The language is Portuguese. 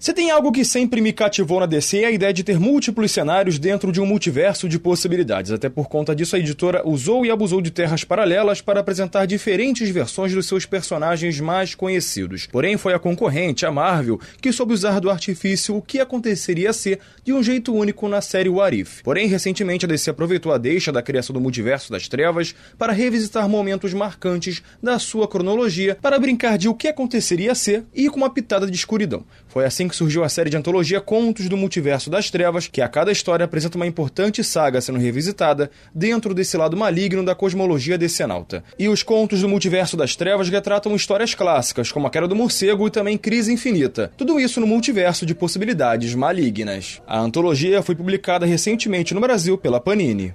Se tem algo que sempre me cativou na DC é a ideia de ter múltiplos cenários dentro de um multiverso de possibilidades. Até por conta disso, a editora usou e abusou de terras paralelas para apresentar diferentes versões dos seus personagens mais conhecidos. Porém, foi a concorrente, a Marvel, que soube usar do artifício o que aconteceria a ser de um jeito único na série What If. Porém, recentemente a DC aproveitou a deixa da criação do multiverso das trevas para revisitar momentos marcantes da sua cronologia para brincar de o que aconteceria a ser e com uma pitada de escuridão. Foi assim que surgiu a série de antologia Contos do Multiverso das Trevas, que a cada história apresenta uma importante saga sendo revisitada dentro desse lado maligno da cosmologia decenalta. E os Contos do Multiverso das Trevas retratam histórias clássicas, como a Queda do Morcego e também Crise Infinita. Tudo isso no multiverso de possibilidades malignas. A antologia foi publicada recentemente no Brasil pela Panini.